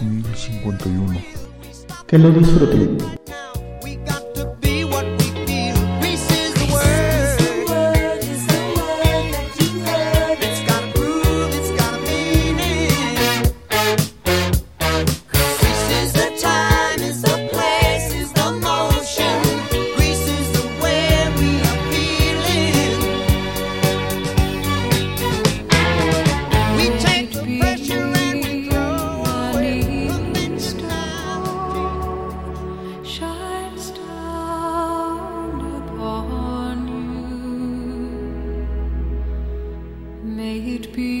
1051. Que lo disfruten. be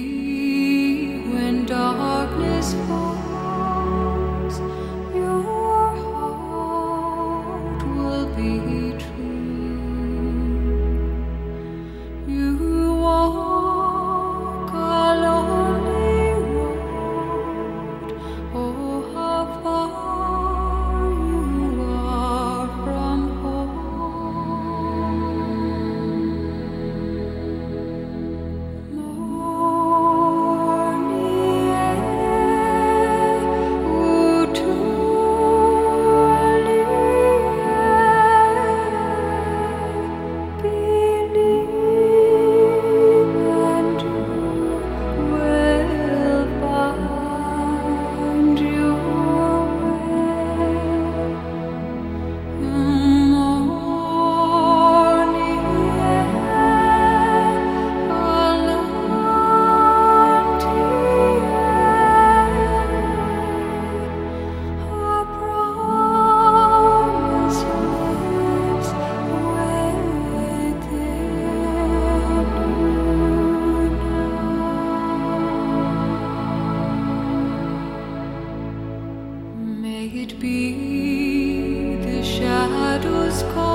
shadows call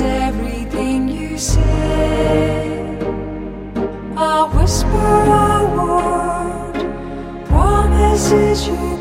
everything you say, I whisper, a word, promises you.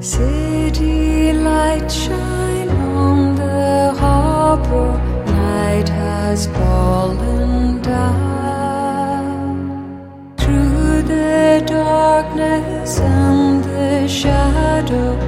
City lights shine on the harbor, night has fallen down. Through the darkness and the shadow.